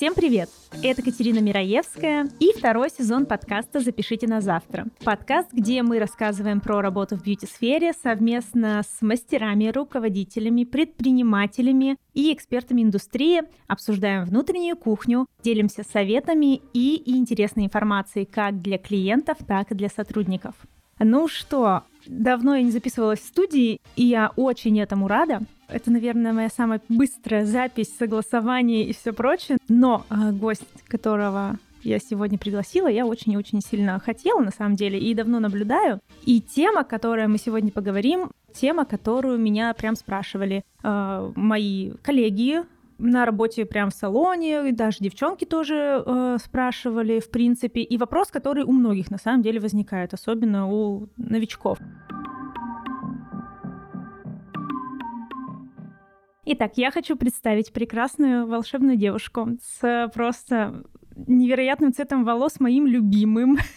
Всем привет! Это Катерина Мираевская и второй сезон подкаста «Запишите на завтра». Подкаст, где мы рассказываем про работу в бьюти-сфере совместно с мастерами, руководителями, предпринимателями и экспертами индустрии, обсуждаем внутреннюю кухню, делимся советами и интересной информацией как для клиентов, так и для сотрудников. Ну что, давно я не записывалась в студии, и я очень этому рада. Это, наверное, моя самая быстрая запись, согласование и все прочее. Но э, гость, которого я сегодня пригласила, я очень и очень сильно хотела, на самом деле, и давно наблюдаю. И тема, которой мы сегодня поговорим, тема, которую меня прям спрашивали э, мои коллеги, на работе прям в салоне, и даже девчонки тоже э, спрашивали, в принципе, и вопрос, который у многих на самом деле возникает, особенно у новичков. Итак, я хочу представить прекрасную волшебную девушку с просто невероятным цветом волос, моим любимым.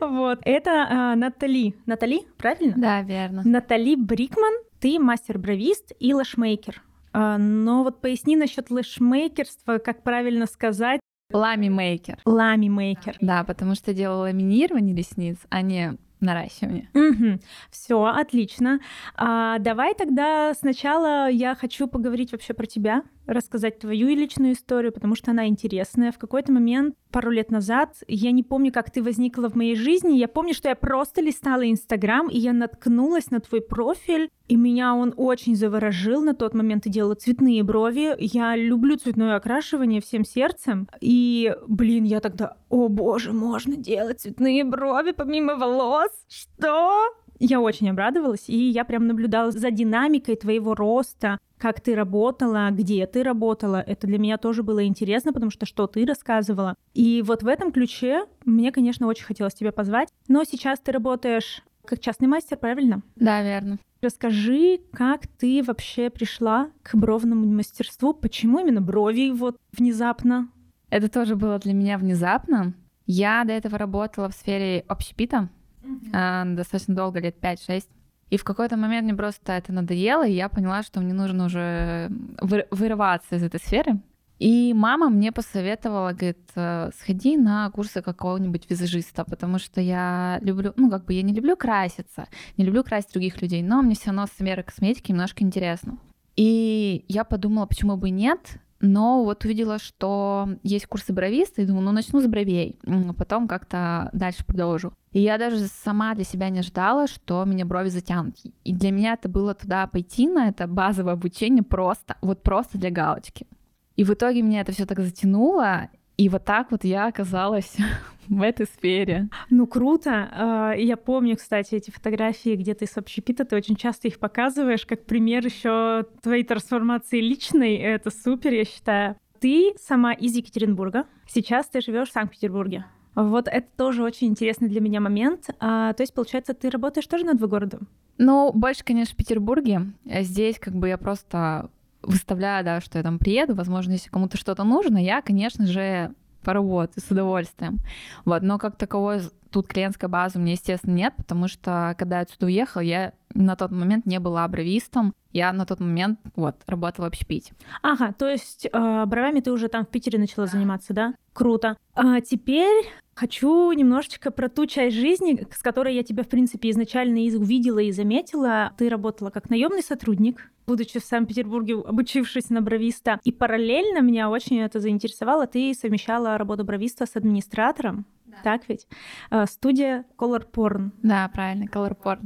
Вот, это э, Натали. Натали, правильно? Да, верно. Натали Брикман, ты мастер-бровист и лэшмейкер. А, но вот поясни насчет лэшмейкерства, как правильно сказать. Лами-мейкер. Лами-мейкер. Да, потому что делала ламинирование ресниц, а не наращивание. Угу. Все, отлично. А, давай тогда сначала я хочу поговорить вообще про тебя, рассказать твою личную историю, потому что она интересная. В какой-то момент, пару лет назад, я не помню, как ты возникла в моей жизни, я помню, что я просто листала Инстаграм, и я наткнулась на твой профиль, и меня он очень заворожил на тот момент. Ты делала цветные брови. Я люблю цветное окрашивание всем сердцем. И, блин, я тогда, о боже, можно делать цветные брови помимо волос? Что? Я очень обрадовалась, и я прям наблюдала за динамикой твоего роста, как ты работала, где ты работала. Это для меня тоже было интересно, потому что что ты рассказывала. И вот в этом ключе мне, конечно, очень хотелось тебя позвать. Но сейчас ты работаешь как частный мастер, правильно? Да, верно. Расскажи, как ты вообще пришла к бровному мастерству? Почему именно брови вот внезапно? Это тоже было для меня внезапно. Я до этого работала в сфере общепита, mm-hmm. достаточно долго, лет 5-6. И в какой-то момент мне просто это надоело, и я поняла, что мне нужно уже вырываться из этой сферы. И мама мне посоветовала, говорит, «Э, сходи на курсы какого-нибудь визажиста, потому что я люблю, ну, как бы я не люблю краситься, не люблю красить других людей, но мне все равно сфера косметики немножко интересно. И я подумала, почему бы нет, но вот увидела, что есть курсы бровиста, и думаю, ну начну с бровей, потом как-то дальше продолжу. И я даже сама для себя не ожидала, что меня брови затянут. И для меня это было туда пойти на это базовое обучение просто, вот просто для галочки. И в итоге меня это все так затянуло, и вот так вот я оказалась в этой сфере. Ну, круто. А, я помню, кстати, эти фотографии, где ты с общепита, ты очень часто их показываешь как пример еще твоей трансформации личной. Это супер, я считаю. Ты сама из Екатеринбурга. Сейчас ты живешь в Санкт-Петербурге. Вот это тоже очень интересный для меня момент. А, то есть, получается, ты работаешь тоже над городом? Ну, больше, конечно, в Петербурге. Здесь как бы я просто выставляю, да, что я там приеду, возможно, если кому-то что-то нужно, я, конечно же, поработаю с удовольствием. Вот, но как таковой тут клиентской базы у меня, естественно, нет, потому что когда я отсюда уехала, я на тот момент не была бровистом, я на тот момент вот работала в общепите. Ага, то есть э, бровями ты уже там в Питере начала заниматься, да? Круто. А теперь хочу немножечко про ту часть жизни, с которой я тебя, в принципе, изначально и увидела и заметила. Ты работала как наемный сотрудник, будучи в Санкт-Петербурге, обучившись на бровиста. И параллельно меня очень это заинтересовало. Ты совмещала работу бровиста с администратором. Да. Так ведь? А, студия Color Porn. Да, правильно, Color Porn.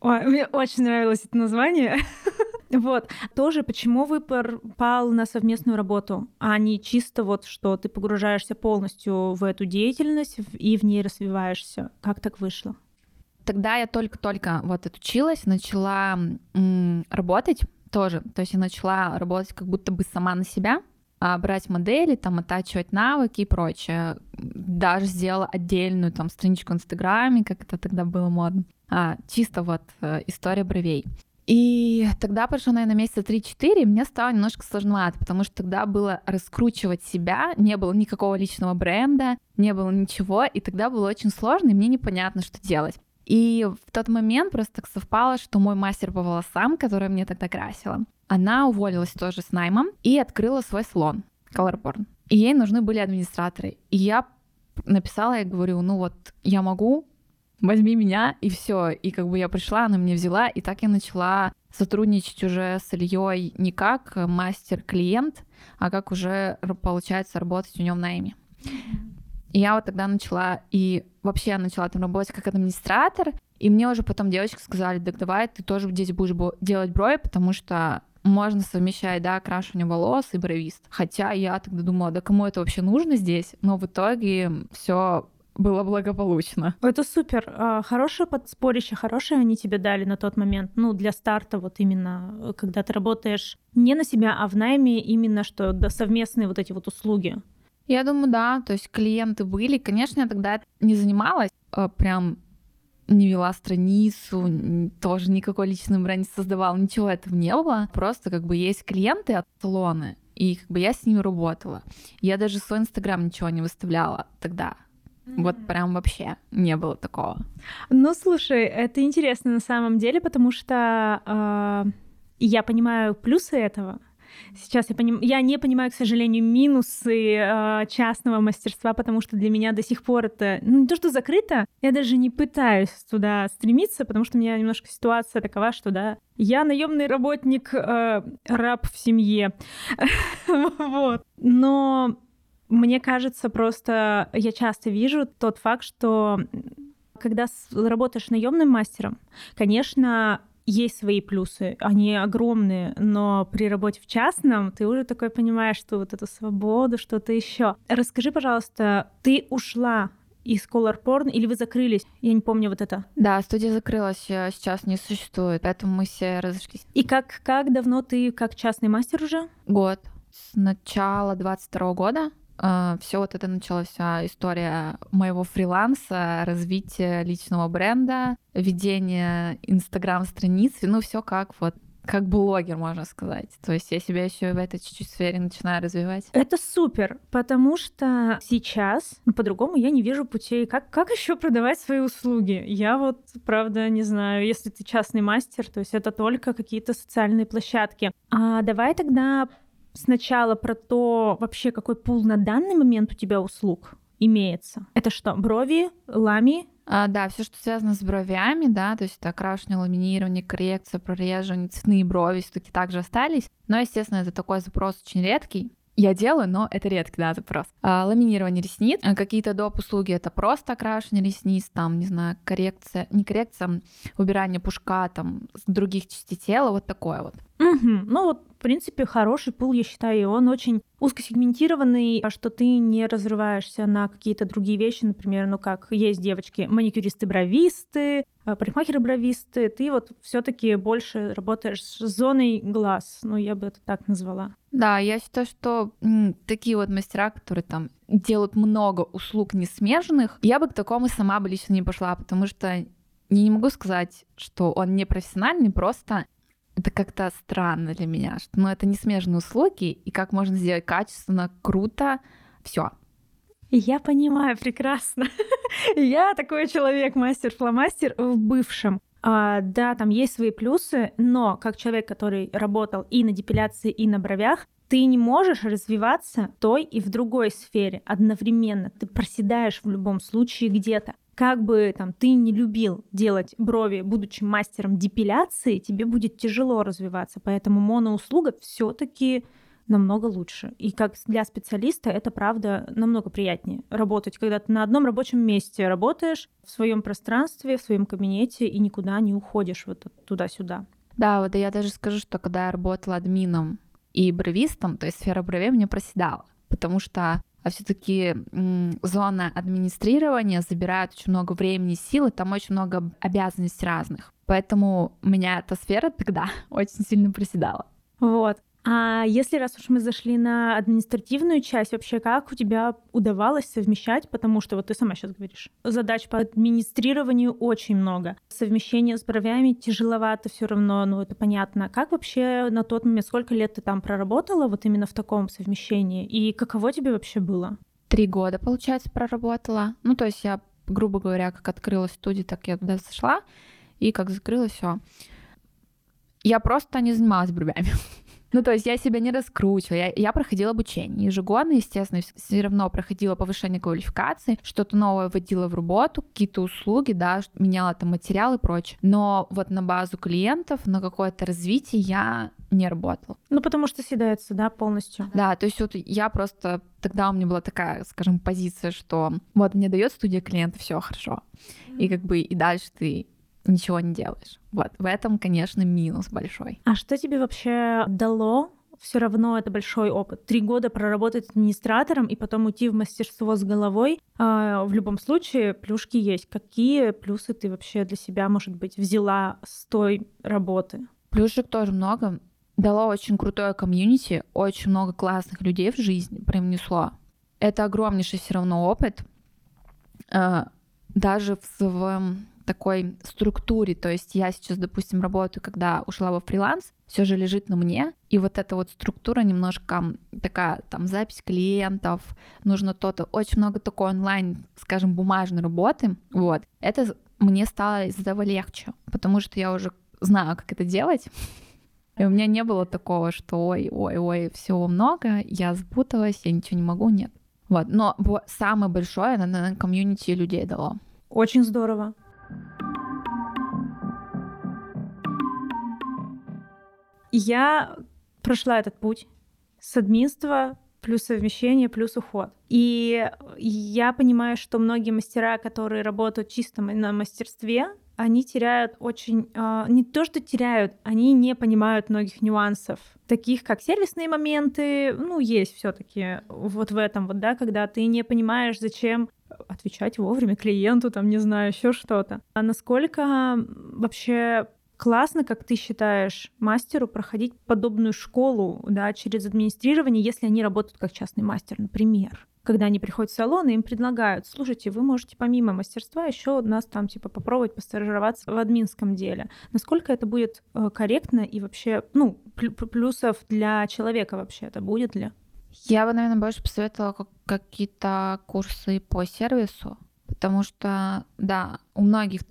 Ой, мне очень нравилось это название. Вот. Тоже почему выбор пал на совместную работу, а не чисто вот, что ты погружаешься полностью в эту деятельность и в ней развиваешься. Как так вышло? Тогда я только-только вот отучилась, начала м- работать тоже. То есть я начала работать как будто бы сама на себя, а, брать модели, там, оттачивать навыки и прочее. Даже сделала отдельную там страничку в Инстаграме, как это тогда было модно. А, чисто вот э, история бровей. И тогда прошло, наверное, месяца 3-4, и мне стало немножко сложновато, потому что тогда было раскручивать себя, не было никакого личного бренда, не было ничего, и тогда было очень сложно, и мне непонятно, что делать. И в тот момент просто так совпало, что мой мастер по волосам, которая мне тогда красила, она уволилась тоже с наймом и открыла свой салон Colorborn. и ей нужны были администраторы. И я написала, я говорю, ну вот я могу, возьми меня, и все. И как бы я пришла, она меня взяла, и так я начала сотрудничать уже с Ильей не как мастер-клиент, а как уже получается работать у него в найме. И я вот тогда начала, и вообще я начала там работать как администратор, и мне уже потом девочки сказали, так давай ты тоже здесь будешь делать брови, потому что можно совмещать, да, окрашивание волос и бровист. Хотя я тогда думала, да кому это вообще нужно здесь? Но в итоге все было благополучно. Это супер. А, хорошее подспорище, хорошее они тебе дали на тот момент. Ну, для старта вот именно, когда ты работаешь не на себя, а в найме именно, что да, совместные вот эти вот услуги. Я думаю, да. То есть клиенты были. Конечно, я тогда не занималась а, прям не вела страницу, тоже никакой личный бренд не создавала, ничего этого не было. Просто как бы есть клиенты от салона, и как бы я с ними работала. Я даже свой инстаграм ничего не выставляла тогда. Mm-hmm. Вот прям вообще не было такого. Ну, слушай, это интересно на самом деле, потому что э, я понимаю плюсы этого. Сейчас я, поним... я не понимаю, к сожалению, минусы э, частного мастерства, потому что для меня до сих пор это ну, не то, что закрыто, я даже не пытаюсь туда стремиться, потому что у меня немножко ситуация такова, что да, я наемный работник, э, раб в семье, вот. Но мне кажется, просто я часто вижу тот факт, что когда работаешь наемным мастером, конечно, есть свои плюсы, они огромные, но при работе в частном ты уже такой понимаешь, что вот эту свободу, что-то еще. Расскажи, пожалуйста, ты ушла из Color Porn или вы закрылись? Я не помню вот это. Да, студия закрылась, э, сейчас не существует, поэтому мы все разошлись. И как, как давно ты как частный мастер уже? Год. С начала 22 года а, все вот это началась вся история моего фриланса, развития личного бренда, ведения инстаграм-страниц, ну все как вот как блогер, можно сказать. То есть я себя еще в этой чуть-чуть сфере начинаю развивать. Это супер, потому что сейчас, ну, по-другому я не вижу путей. Как, как еще продавать свои услуги? Я вот, правда, не знаю, если ты частный мастер, то есть это только какие-то социальные площадки. А давай тогда сначала про то вообще, какой пул на данный момент у тебя услуг имеется. Это что, брови, лами? А, да, все, что связано с бровями, да, то есть это окрашивание, ламинирование, коррекция, прореживание, цветные брови все-таки также остались. Но, естественно, это такой запрос очень редкий. Я делаю, но это редкий, да, запрос. А, ламинирование ресниц, а какие-то доп. услуги, это просто окрашивание ресниц, там, не знаю, коррекция, не коррекция, убирание пушка, там, других частей тела, вот такое вот. Угу. Ну вот, в принципе, хороший пул, я считаю, и он очень узкосегментированный, а что ты не разрываешься на какие-то другие вещи, например, ну как есть девочки, маникюристы-бровисты, а, парикмахеры-бровисты, ты вот все таки больше работаешь с зоной глаз, ну я бы это так назвала. Да, я считаю, что м, такие вот мастера, которые там делают много услуг несмежных, я бы к такому сама бы лично не пошла, потому что я не могу сказать, что он не профессиональный, просто это как-то странно для меня, что ну, это не смежные услуги, и как можно сделать качественно, круто, все. Я понимаю прекрасно. Я такой человек, мастер-фломастер в бывшем. А, да, там есть свои плюсы, но как человек, который работал и на депиляции, и на бровях, ты не можешь развиваться той и в другой сфере одновременно. Ты проседаешь в любом случае где-то как бы там ты не любил делать брови, будучи мастером депиляции, тебе будет тяжело развиваться. Поэтому моноуслуга все-таки намного лучше. И как для специалиста это, правда, намного приятнее работать, когда ты на одном рабочем месте работаешь, в своем пространстве, в своем кабинете и никуда не уходишь вот туда-сюда. Да, вот я даже скажу, что когда я работала админом и бровистом, то есть сфера бровей мне проседала, потому что а все-таки зона администрирования забирает очень много времени и силы, там очень много обязанностей разных. Поэтому у меня эта сфера тогда очень сильно проседала. Вот. А если раз уж мы зашли на административную часть, вообще как у тебя удавалось совмещать, потому что вот ты сама сейчас говоришь, задач по администрированию очень много. Совмещение с бровями тяжеловато все равно, ну это понятно. Как вообще на тот момент, сколько лет ты там проработала вот именно в таком совмещении? И каково тебе вообще было? Три года, получается, проработала. Ну, то есть я, грубо говоря, как открылась студия, так я туда зашла, и как закрылась, все. Я просто не занималась бровями. Ну, то есть я себя не раскручивала. Я, я проходила обучение ежегодно, естественно, все равно проходила повышение квалификации, что-то новое вводила в работу, какие-то услуги, да, меняла там материалы и прочее. Но вот на базу клиентов, на какое-то развитие я не работала. Ну, потому что съедается, да, полностью. Да, то есть вот я просто тогда у меня была такая, скажем, позиция, что вот мне дает студия клиента, все хорошо. И как бы и дальше ты ничего не делаешь. Вот, в этом, конечно, минус большой. А что тебе вообще дало все равно это большой опыт. Три года проработать администратором и потом уйти в мастерство с головой. А, в любом случае, плюшки есть. Какие плюсы ты вообще для себя, может быть, взяла с той работы? Плюшек тоже много. Дало очень крутое комьюнити, очень много классных людей в жизнь привнесло. Это огромнейший все равно опыт. А, даже в своем такой структуре. То есть я сейчас, допустим, работаю, когда ушла во фриланс, все же лежит на мне. И вот эта вот структура немножко такая, там, запись клиентов, нужно то-то. Очень много такой онлайн, скажем, бумажной работы. Вот. Это мне стало из этого легче, потому что я уже знаю, как это делать. И у меня не было такого, что ой, ой, ой, всего много, я запуталась, я ничего не могу, нет. Вот, но самое большое, наверное, комьюнити людей дало. Очень здорово. Я прошла этот путь с админства плюс совмещение, плюс уход. И я понимаю, что многие мастера, которые работают чисто на мастерстве, они теряют очень... Э, не то, что теряют, они не понимают многих нюансов, таких как сервисные моменты, ну, есть все таки вот в этом вот, да, когда ты не понимаешь, зачем отвечать вовремя клиенту, там, не знаю, еще что-то. А насколько вообще классно, как ты считаешь, мастеру проходить подобную школу, да, через администрирование, если они работают как частный мастер, например? Когда они приходят в салон, и им предлагают, слушайте, вы можете помимо мастерства еще нас там типа попробовать постажироваться в админском деле. Насколько это будет э, корректно и вообще, ну, плюсов для человека вообще это будет ли? Я бы, наверное, больше посоветовала какие-то курсы по сервису, потому что, да, у многих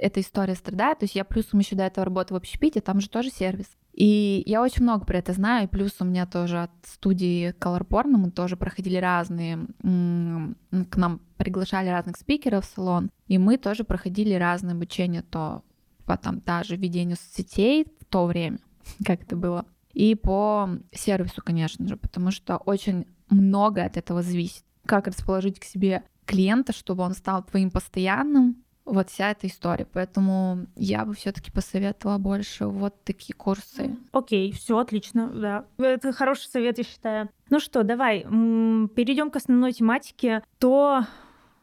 эта история страдает. То есть я плюсом еще до этого работаю в общепите, там же тоже сервис. И я очень много про это знаю, и плюс у меня тоже от студии Color Porn мы тоже проходили разные, к нам приглашали разных спикеров в салон, и мы тоже проходили разные обучения, то по там даже ведению соцсетей в то время, как это было, и по сервису, конечно же, потому что очень много от этого зависит. Как расположить к себе клиента, чтобы он стал твоим постоянным, вот вся эта история. Поэтому я бы все-таки посоветовала больше вот такие курсы. Окей, все отлично, да. Это хороший совет, я считаю. Ну что, давай перейдем к основной тематике. То,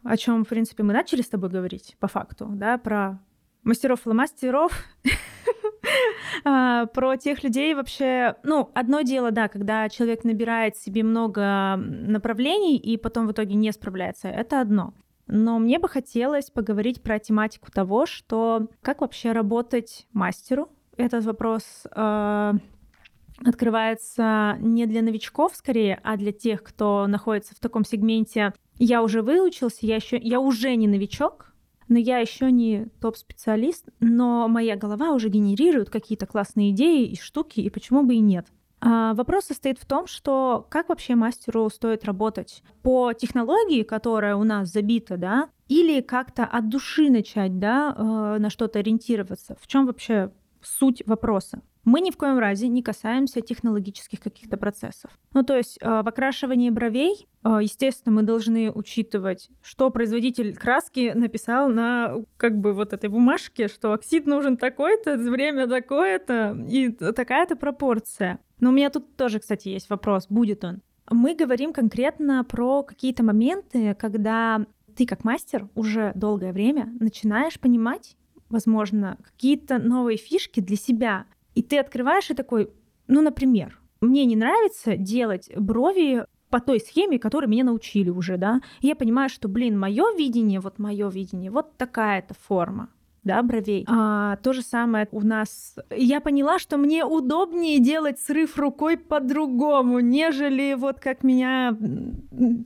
о чем, в принципе, мы начали с тобой говорить, по факту, да, про мастеров и мастеров А, про тех людей вообще, ну, одно дело, да, когда человек набирает себе много направлений и потом в итоге не справляется, это одно. Но мне бы хотелось поговорить про тематику того, что как вообще работать мастеру. Этот вопрос э, открывается не для новичков скорее, а для тех, кто находится в таком сегменте. Я уже выучился, я еще, я уже не новичок, но я еще не топ-специалист, но моя голова уже генерирует какие-то классные идеи и штуки, и почему бы и нет. А вопрос состоит в том, что как вообще мастеру стоит работать по технологии, которая у нас забита, да, или как-то от души начать, да, э, на что-то ориентироваться. В чем вообще суть вопроса? Мы ни в коем разе не касаемся технологических каких-то процессов. Ну, то есть э, в окрашивании бровей, э, естественно, мы должны учитывать, что производитель краски написал на как бы вот этой бумажке, что оксид нужен такой-то, время такое-то и такая-то пропорция. Но у меня тут тоже, кстати, есть вопрос, будет он. Мы говорим конкретно про какие-то моменты, когда ты как мастер уже долгое время начинаешь понимать, возможно, какие-то новые фишки для себя, и ты открываешь и такой, ну, например, мне не нравится делать брови по той схеме, которой меня научили уже, да. И я понимаю, что, блин, мое видение, вот мое видение, вот такая-то форма да, бровей. А, то же самое у нас. Я поняла, что мне удобнее делать срыв рукой по-другому, нежели вот как меня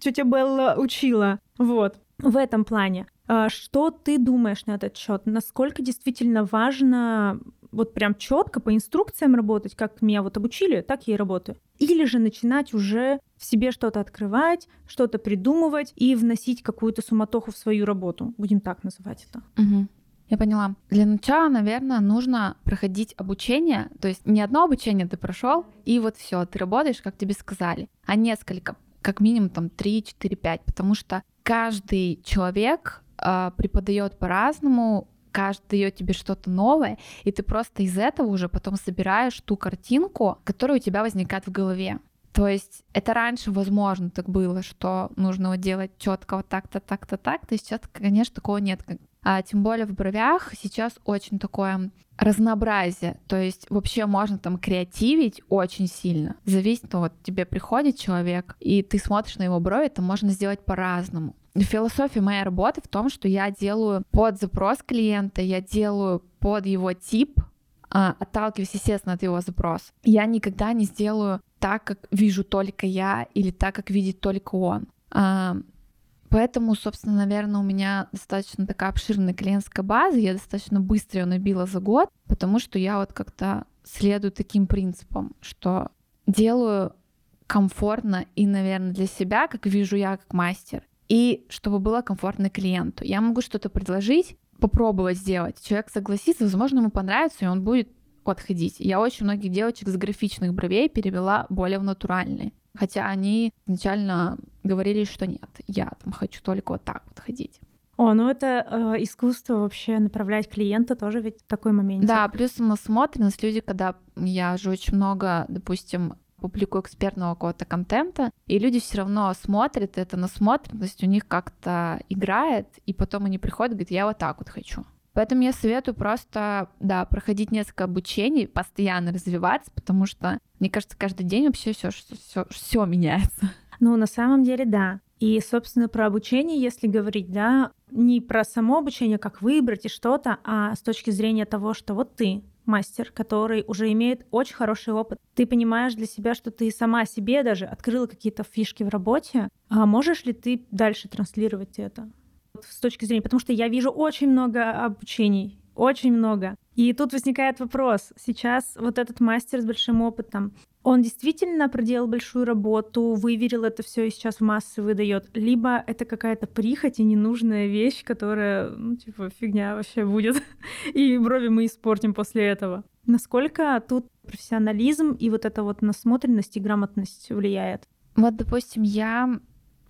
тетя Белла учила. Вот в этом плане. А что ты думаешь на этот счет? Насколько действительно важно вот прям четко по инструкциям работать, как меня вот обучили, так я и работаю. Или же начинать уже в себе что-то открывать, что-то придумывать и вносить какую-то суматоху в свою работу. Будем так называть это. Угу. Я поняла. Для начала, наверное, нужно проходить обучение. То есть не одно обучение ты прошел, и вот все, ты работаешь, как тебе сказали, а несколько, как минимум там 3, 4, 5, потому что каждый человек э, преподает по-разному, каждый дает тебе что-то новое, и ты просто из этого уже потом собираешь ту картинку, которая у тебя возникает в голове. То есть это раньше, возможно, так было, что нужно вот делать четко вот так-то, так-то, так-то. Сейчас, конечно, такого нет. А тем более в бровях сейчас очень такое разнообразие. То есть вообще можно там креативить очень сильно. Зависит, ну, вот тебе приходит человек, и ты смотришь на его брови, это можно сделать по-разному. Философия моей работы в том, что я делаю под запрос клиента, я делаю под его тип, а, отталкиваясь, естественно, от его запроса. Я никогда не сделаю так, как вижу только я, или так, как видит только он. А, поэтому, собственно, наверное, у меня достаточно такая обширная клиентская база, я достаточно быстро ее набила за год, потому что я вот как-то следую таким принципам, что делаю комфортно и, наверное, для себя, как вижу я как мастер, и чтобы было комфортно клиенту. Я могу что-то предложить, попробовать сделать. Человек согласится, возможно, ему понравится, и он будет отходить. Я очень многих девочек с графичных бровей перевела более в натуральные. Хотя они изначально говорили, что нет, я там хочу только вот так вот ходить. О, ну это э, искусство вообще направлять клиента тоже ведь такой момент. Да, плюс насмотренность. Люди, когда я же очень много, допустим, публикую экспертного какого-то контента, и люди все равно смотрят, эта насмотренность у них как-то играет, и потом они приходят и говорят, я вот так вот хочу. Поэтому я советую просто, да, проходить несколько обучений, постоянно развиваться, потому что, мне кажется, каждый день вообще все, все, все меняется. Ну, на самом деле, да. И, собственно, про обучение, если говорить, да, не про само обучение, как выбрать и что-то, а с точки зрения того, что вот ты мастер, который уже имеет очень хороший опыт. Ты понимаешь для себя, что ты сама себе даже открыла какие-то фишки в работе. А можешь ли ты дальше транслировать это? С точки зрения, потому что я вижу очень много обучений, очень много. И тут возникает вопрос. Сейчас вот этот мастер с большим опытом, он действительно проделал большую работу, выверил это все и сейчас в массы выдает, либо это какая-то прихоть и ненужная вещь, которая, ну, типа, фигня вообще будет, и брови мы испортим после этого. Насколько тут профессионализм и вот эта вот насмотренность и грамотность влияет? Вот, допустим, я,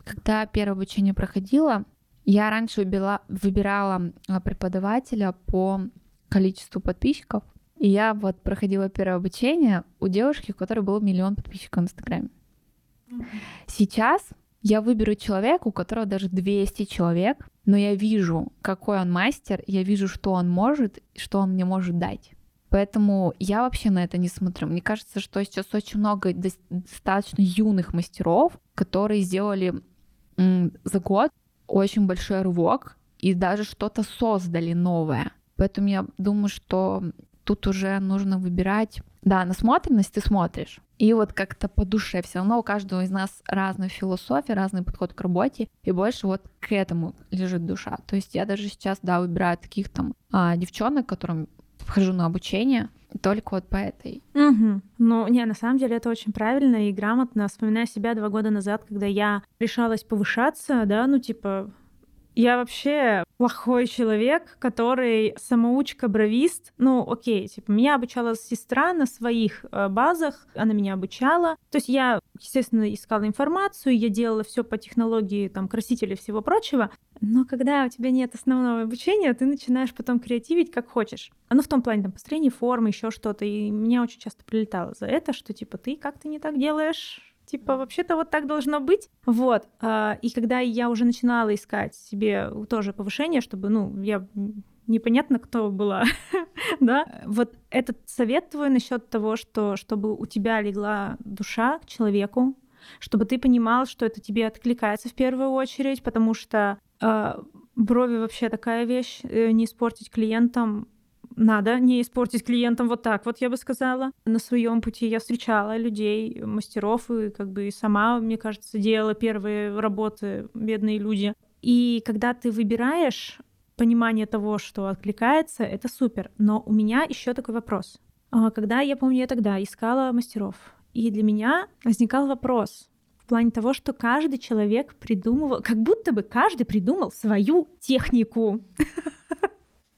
когда первое обучение проходила, я раньше выбирала, выбирала преподавателя по количеству подписчиков, и я вот проходила первое обучение у девушки, у которой был миллион подписчиков в Инстаграме. Сейчас я выберу человека, у которого даже 200 человек, но я вижу, какой он мастер, я вижу, что он может, что он мне может дать. Поэтому я вообще на это не смотрю. Мне кажется, что сейчас очень много достаточно юных мастеров, которые сделали за год очень большой рывок и даже что-то создали новое. Поэтому я думаю, что тут уже нужно выбирать. Да, насмотренность ты смотришь. И вот как-то по душе все равно у каждого из нас разная философия, разный подход к работе, и больше вот к этому лежит душа. То есть я даже сейчас, да, выбираю таких там а, девчонок, которым вхожу на обучение, только вот по этой. Угу. Ну, не, на самом деле это очень правильно и грамотно. Вспоминая себя два года назад, когда я решалась повышаться, да, ну, типа, я вообще плохой человек, который самоучка-бровист. Ну, окей, типа, меня обучала сестра на своих э, базах, она меня обучала. То есть я, естественно, искала информацию, я делала все по технологии, там, красителей и всего прочего. Но когда у тебя нет основного обучения, ты начинаешь потом креативить как хочешь. Ну, в том плане, там, построение формы, еще что-то. И меня очень часто прилетало за это, что, типа, ты как то не так делаешь, типа, вообще-то вот так должно быть. Вот. А, и когда я уже начинала искать себе тоже повышение, чтобы, ну, я непонятно, кто была, да, вот этот совет твой насчет того, что чтобы у тебя легла душа к человеку, чтобы ты понимал, что это тебе откликается в первую очередь, потому что э, брови вообще такая вещь, э, не испортить клиентам надо не испортить клиентам вот так вот, я бы сказала. На своем пути я встречала людей, мастеров, и как бы и сама, мне кажется, делала первые работы, бедные люди. И когда ты выбираешь понимание того, что откликается, это супер. Но у меня еще такой вопрос. А, когда я помню, я тогда искала мастеров, и для меня возникал вопрос в плане того, что каждый человек придумывал, как будто бы каждый придумал свою технику.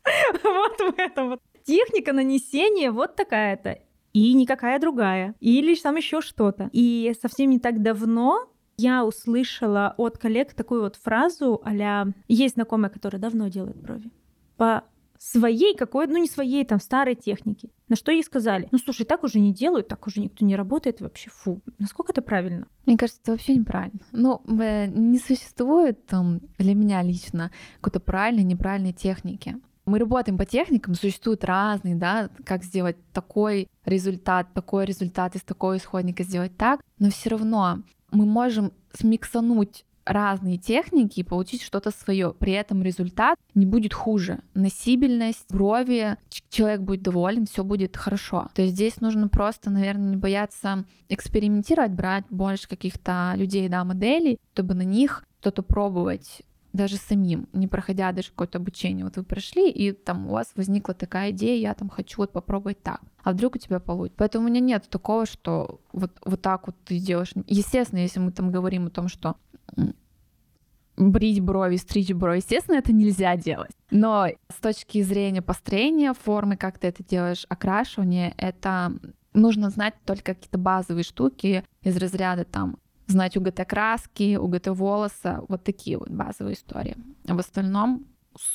Вот в этом вот. Техника нанесения вот такая-то и никакая другая, или там еще что-то. И совсем не так давно я услышала от коллег такую вот фразу а «Есть знакомая, которая давно делает брови». По своей какой, ну не своей, там, старой техники. На что ей сказали, ну слушай, так уже не делают, так уже никто не работает, вообще фу. Насколько это правильно? Мне кажется, это вообще неправильно. Ну, не существует там для меня лично какой-то правильной, неправильной техники. Мы работаем по техникам, существуют разные, да, как сделать такой результат, такой результат из такого исходника сделать так, но все равно мы можем смиксануть разные техники и получить что-то свое. При этом результат не будет хуже. Носибельность, брови, человек будет доволен, все будет хорошо. То есть здесь нужно просто, наверное, не бояться экспериментировать, брать больше каких-то людей, да, моделей, чтобы на них что-то пробовать даже самим, не проходя даже какое-то обучение. Вот вы прошли, и там у вас возникла такая идея, я там хочу вот попробовать так. А вдруг у тебя получится? Поэтому у меня нет такого, что вот, вот так вот ты делаешь. Естественно, если мы там говорим о том, что брить брови, стричь брови, естественно, это нельзя делать. Но с точки зрения построения формы, как ты это делаешь, окрашивание, это нужно знать только какие-то базовые штуки из разряда там знать УГТ краски, УГТ волоса, вот такие вот базовые истории. А в остальном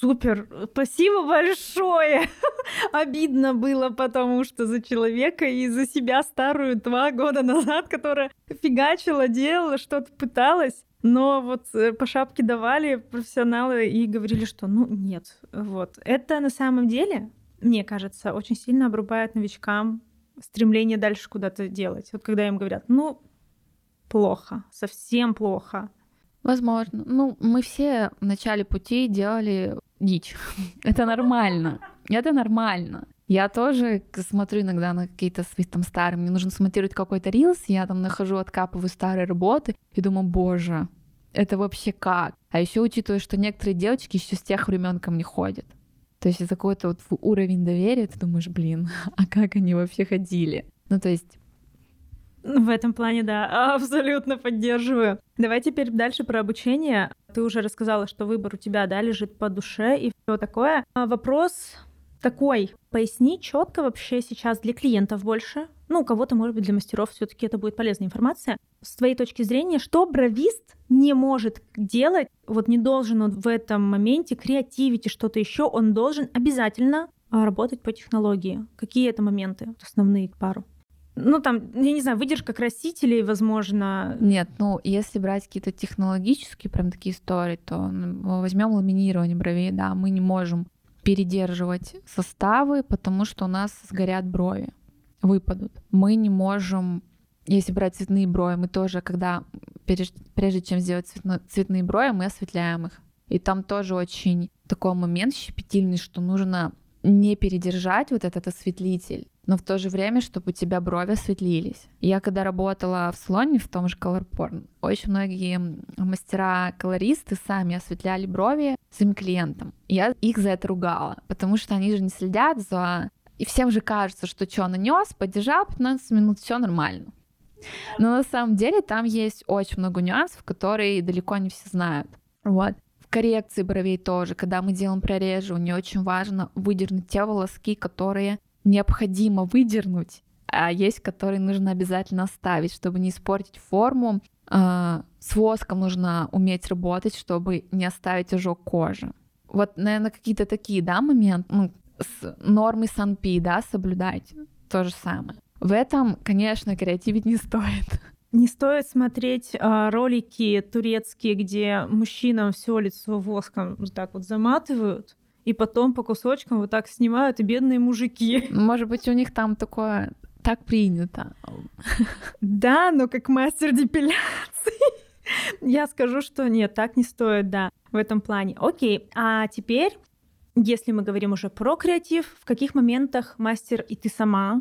Супер, спасибо большое. Обидно было, потому что за человека и за себя старую два года назад, которая фигачила, делала, что-то пыталась. Но вот э, по шапке давали профессионалы и говорили, что ну нет. Вот. Это на самом деле, мне кажется, очень сильно обрубает новичкам стремление дальше куда-то делать. Вот когда им говорят, ну, плохо, совсем плохо. Возможно. Ну, мы все в начале пути делали дичь. Это нормально. Это нормально. Я тоже смотрю иногда на какие-то свои там старые, мне нужно смотреть какой-то рилс, я там нахожу, откапываю старые работы и думаю, боже, это вообще как? А еще учитывая, что некоторые девочки еще с тех времен ко мне ходят. То есть это какой-то вот уровень доверия, ты думаешь, блин, а как они вообще ходили? Ну, то есть в этом плане, да, абсолютно поддерживаю. Давай теперь дальше про обучение. Ты уже рассказала, что выбор у тебя, да, лежит по душе и все такое. А вопрос такой. Поясни четко вообще сейчас для клиентов больше. Ну, у кого-то, может быть, для мастеров все-таки это будет полезная информация. С твоей точки зрения, что бровист не может делать, вот не должен он в этом моменте креативить и что-то еще, он должен обязательно а, работать по технологии. Какие это моменты, основные пару? Ну, там, я не знаю, выдержка красителей, возможно. Нет, ну, если брать какие-то технологические прям такие истории, то возьмем ламинирование бровей, да, мы не можем передерживать составы, потому что у нас сгорят брови, выпадут. Мы не можем, если брать цветные брови, мы тоже, когда прежде чем сделать цветно, цветные брови, мы осветляем их. И там тоже очень такой момент щепетильный, что нужно не передержать вот этот осветлитель, но в то же время, чтобы у тебя брови осветлились. Я когда работала в салоне, в том же Color Porn, очень многие мастера-колористы сами осветляли брови своим клиентам. Я их за это ругала, потому что они же не следят за... И всем же кажется, что что нанес, поддержал 15 минут, все нормально. Но на самом деле там есть очень много нюансов, которые далеко не все знают. Вот коррекции бровей тоже, когда мы делаем прореживание, очень важно выдернуть те волоски, которые необходимо выдернуть, а есть, которые нужно обязательно оставить, чтобы не испортить форму. А, с воском нужно уметь работать, чтобы не оставить ожог кожи. Вот, наверное, какие-то такие, да, моменты, ну, с нормы санпи, да, соблюдать, то же самое. В этом, конечно, креативить не стоит. Не стоит смотреть а, ролики турецкие, где мужчинам все лицо воском так вот заматывают, и потом по кусочкам вот так снимают, и бедные мужики. Может быть, у них там такое так принято. Да, но как мастер депиляции. Я скажу, что нет, так не стоит, да, в этом плане. Окей, а теперь, если мы говорим уже про креатив, в каких моментах мастер и ты сама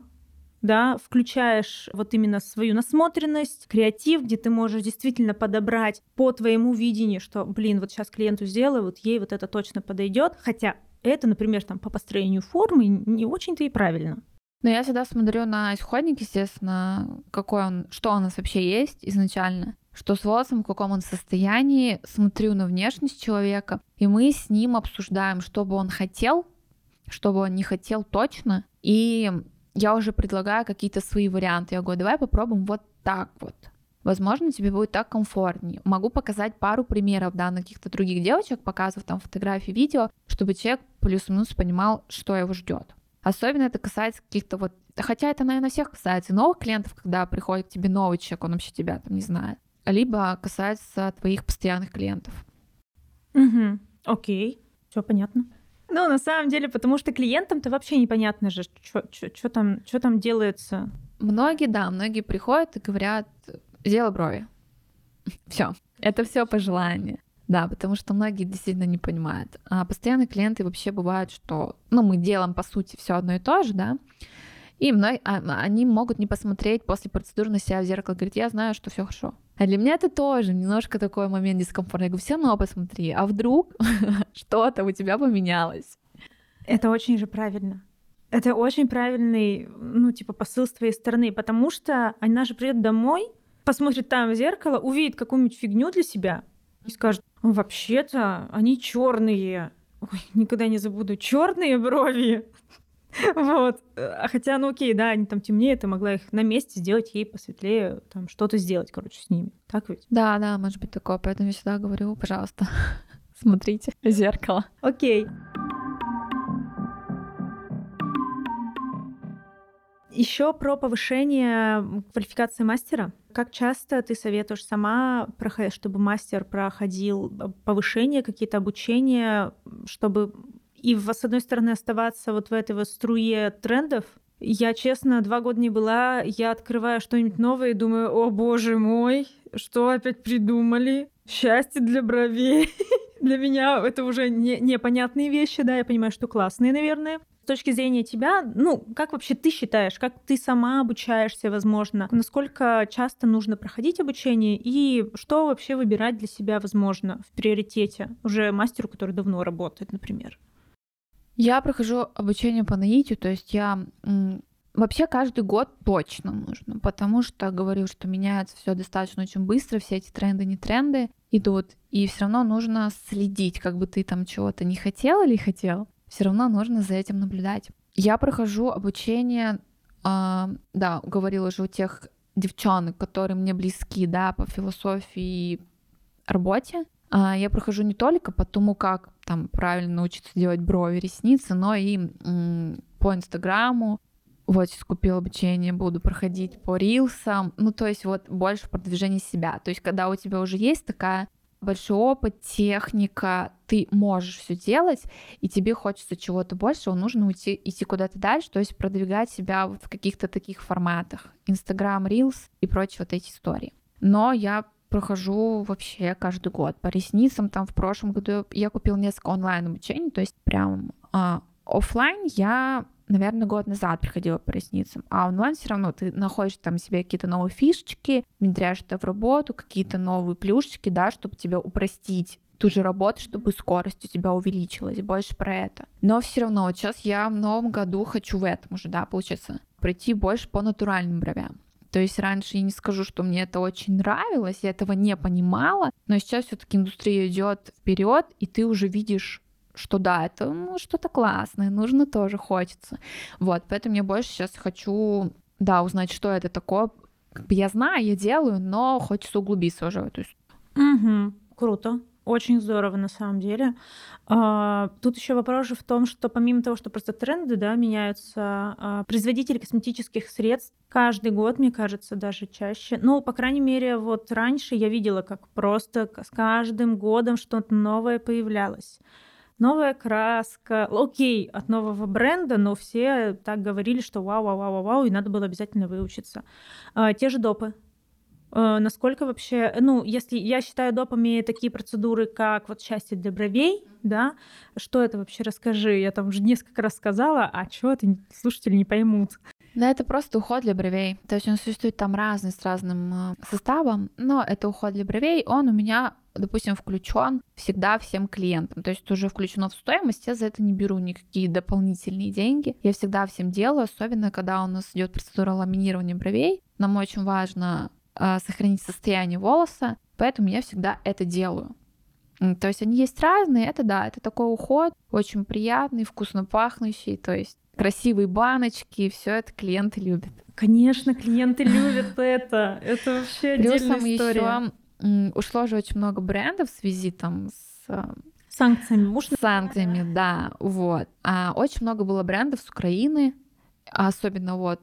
да, включаешь вот именно свою насмотренность, креатив, где ты можешь действительно подобрать по твоему видению, что, блин, вот сейчас клиенту сделаю, вот ей вот это точно подойдет, хотя это, например, там по построению формы не очень-то и правильно. Но я всегда смотрю на исходник, естественно, какой он, что у нас вообще есть изначально, что с волосом, в каком он состоянии, смотрю на внешность человека, и мы с ним обсуждаем, что бы он хотел, что бы он не хотел точно, и я уже предлагаю какие-то свои варианты. Я говорю, давай попробуем вот так вот. Возможно, тебе будет так комфортнее. Могу показать пару примеров, да, на каких-то других девочек, показывав там фотографии, видео, чтобы человек плюс-минус понимал, что его ждет. Особенно это касается каких-то вот... Хотя это, наверное, всех касается новых клиентов, когда приходит к тебе новый человек, он вообще тебя там не знает. Либо касается твоих постоянных клиентов. Угу. Окей. Все понятно. Ну, на самом деле, потому что клиентам-то вообще непонятно же, что там, там делается. Многие, да, многие приходят и говорят, сделай брови. Все. Это все по желанию. Да, потому что многие действительно не понимают. А постоянные клиенты вообще бывают, что, ну, мы делаем по сути все одно и то же, да, и мной, а, они могут не посмотреть после процедуры на себя в зеркало, говорить, я знаю, что все хорошо. А для меня это тоже немножко такой момент дискомфорта. Я говорю, все равно посмотри, а вдруг что-то у тебя поменялось? Это очень же правильно. Это очень правильный, ну, типа, посыл с твоей стороны, потому что она же придет домой, посмотрит там в зеркало, увидит какую-нибудь фигню для себя и скажет, вообще-то они черные. Ой, никогда не забуду, черные брови. Вот. А хотя, ну окей, да, они там темнее, ты могла их на месте сделать ей посветлее, там что-то сделать, короче, с ними. Так ведь? Да, да, может быть такое. Поэтому я всегда говорю, пожалуйста, смотрите в зеркало. Окей. Еще про повышение квалификации мастера. Как часто ты советуешь сама, чтобы мастер проходил повышение, какие-то обучения, чтобы и с одной стороны оставаться вот в этой вот струе трендов, я, честно, два года не была, я открываю что-нибудь новое и думаю, о боже мой, что опять придумали? Счастье для бровей. для меня это уже не, непонятные вещи, да, я понимаю, что классные, наверное. С точки зрения тебя, ну, как вообще ты считаешь, как ты сама обучаешься, возможно, насколько часто нужно проходить обучение и что вообще выбирать для себя, возможно, в приоритете уже мастеру, который давно работает, например? Я прохожу обучение по наитию, то есть я Вообще каждый год точно нужно, потому что говорю, что меняется все достаточно очень быстро, все эти тренды, не тренды идут, и все равно нужно следить, как бы ты там чего-то не хотел или хотел, все равно нужно за этим наблюдать. Я прохожу обучение, э, да, говорила уже у тех девчонок, которые мне близки, да, по философии работе. Э, я прохожу не только по тому, как там правильно научиться делать брови, ресницы, но и по Инстаграму. Вот сейчас купила обучение, буду проходить по рилсам. Ну, то есть вот больше продвижение себя. То есть когда у тебя уже есть такая большой опыт, техника, ты можешь все делать, и тебе хочется чего-то большего, нужно уйти, идти куда-то дальше, то есть продвигать себя вот в каких-то таких форматах. Инстаграм, Reels и прочие вот эти истории. Но я прохожу вообще каждый год. По ресницам там в прошлом году я купил несколько онлайн обучений, то есть прям а, офлайн я наверное, год назад приходила по ресницам. А онлайн все равно ты находишь там себе какие-то новые фишечки, внедряешь это в работу, какие-то новые плюшечки, да, чтобы тебя упростить ту же работу, чтобы скорость у тебя увеличилась, больше про это. Но все равно сейчас я в новом году хочу в этом уже, да, получается, пройти больше по натуральным бровям. То есть раньше я не скажу, что мне это очень нравилось, я этого не понимала, но сейчас все-таки индустрия идет вперед, и ты уже видишь что да, это ну, что-то классное, нужно тоже, хочется. Вот, поэтому я больше сейчас хочу, да, узнать, что это такое. Я знаю, я делаю, но хочется углубиться уже в эту историю. Угу, круто. Очень здорово на самом деле. А, тут еще вопрос же в том, что помимо того, что просто тренды да, меняются, а, производители косметических средств каждый год, мне кажется, даже чаще. Ну, по крайней мере, вот раньше я видела, как просто с каждым годом что-то новое появлялось новая краска. Окей, от нового бренда, но все так говорили, что вау, вау, вау, вау, и надо было обязательно выучиться. А, те же допы. А, насколько вообще, ну, если я считаю допами такие процедуры, как вот счастье для бровей, да, что это вообще, расскажи, я там уже несколько раз сказала, а что это слушатели не поймут. Да, это просто уход для бровей. То есть он существует там разный с разным э, составом, но это уход для бровей, он у меня допустим, включен всегда всем клиентам. То есть уже включено в стоимость, я за это не беру никакие дополнительные деньги. Я всегда всем делаю, особенно когда у нас идет процедура ламинирования бровей. Нам очень важно э, сохранить состояние волоса, поэтому я всегда это делаю. То есть они есть разные, это да, это такой уход, очень приятный, вкусно пахнущий, то есть красивые баночки, все это клиенты любят. Конечно, клиенты любят это. Это вообще отдельная Плюсом история. еще ушло же очень много брендов в связи там с санкциями. С санкциями, да, вот. А очень много было брендов с Украины, особенно вот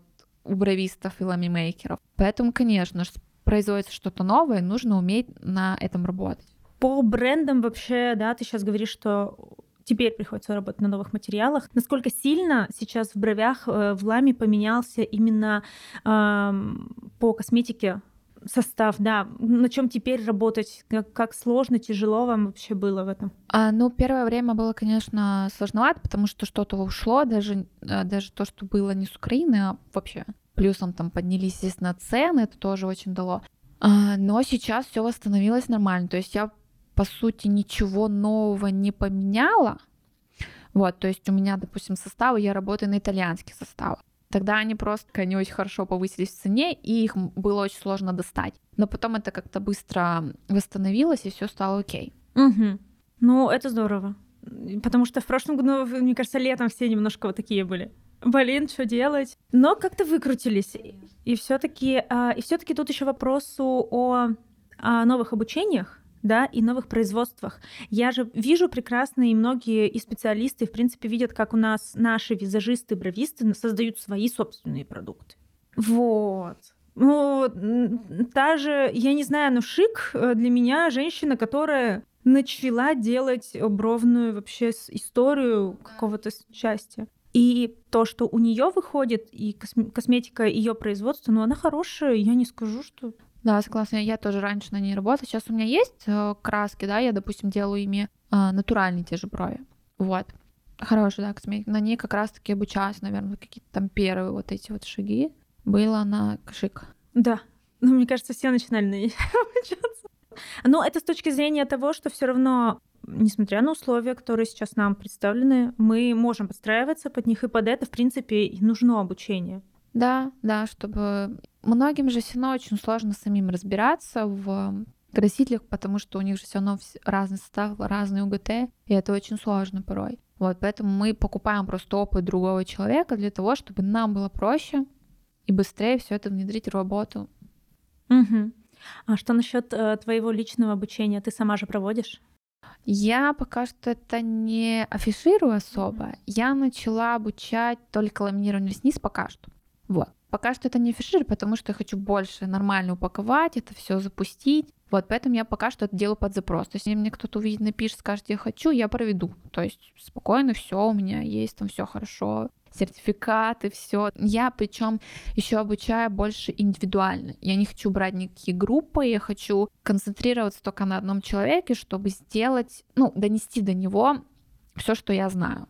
у бровистов и ламимейкеров. Поэтому, конечно, производится что-то новое, нужно уметь на этом работать. По брендам вообще, да, ты сейчас говоришь, что теперь приходится работать на новых материалах. Насколько сильно сейчас в бровях э, в ламе поменялся именно э, по косметике состав, да. На чем теперь работать? Как, как сложно, тяжело вам вообще было в этом? А, ну, первое время было, конечно, сложновато, потому что что-то ушло, даже, э, даже то, что было не с Украины, а вообще. Плюсом там поднялись, естественно, цены, это тоже очень дало. А, но сейчас все восстановилось нормально. То есть я по сути, ничего нового не поменяла. Вот, то есть у меня, допустим, составы, я работаю на итальянских составах. Тогда они просто не очень хорошо повысились в цене, и их было очень сложно достать. Но потом это как-то быстро восстановилось, и все стало окей. Угу. Ну, это здорово. Потому что в прошлом году, мне кажется, летом все немножко вот такие были. Блин, что делать? Но как-то выкрутились. И все-таки, а, и все-таки тут еще вопросу о, о новых обучениях да, и новых производствах. Я же вижу прекрасно, и многие и специалисты, в принципе, видят, как у нас наши визажисты, бровисты создают свои собственные продукты. Вот. Ну, та же, я не знаю, но шик э, для меня женщина, которая начала делать бровную вообще историю какого-то счастья. И то, что у нее выходит, и косметика ее производства, ну, она хорошая, я не скажу, что да, согласна. Я тоже раньше на ней работала. Сейчас у меня есть э, краски, да, я, допустим, делаю ими э, натуральные те же брови. Вот. Хорошая, да, косметика. На ней как раз-таки обучалась, наверное, какие-то там первые вот эти вот шаги. Было на шик. Да. Ну, мне кажется, все начинали на ней обучаться. Но это с точки зрения того, что все равно несмотря на условия, которые сейчас нам представлены, мы можем подстраиваться под них, и под это, в принципе, и нужно обучение. Да, да, чтобы многим же все равно очень сложно самим разбираться в красителях, потому что у них же все равно разный состав, разный УГТ, и это очень сложно порой. Вот, поэтому мы покупаем просто опыт другого человека для того, чтобы нам было проще и быстрее все это внедрить в работу. Угу. А что насчет э, твоего личного обучения? Ты сама же проводишь? Я пока что это не афиширую особо. Я начала обучать только ламинированию ресниц пока что. Вот. Пока что это не афишир, потому что я хочу больше нормально упаковать, это все запустить. Вот, поэтому я пока что это делаю под запрос. То есть, если мне кто-то увидит, напишет, скажет, я хочу, я проведу. То есть, спокойно, все у меня есть, там все хорошо, сертификаты, все. Я причем еще обучаю больше индивидуально. Я не хочу брать никакие группы, я хочу концентрироваться только на одном человеке, чтобы сделать, ну, донести до него все, что я знаю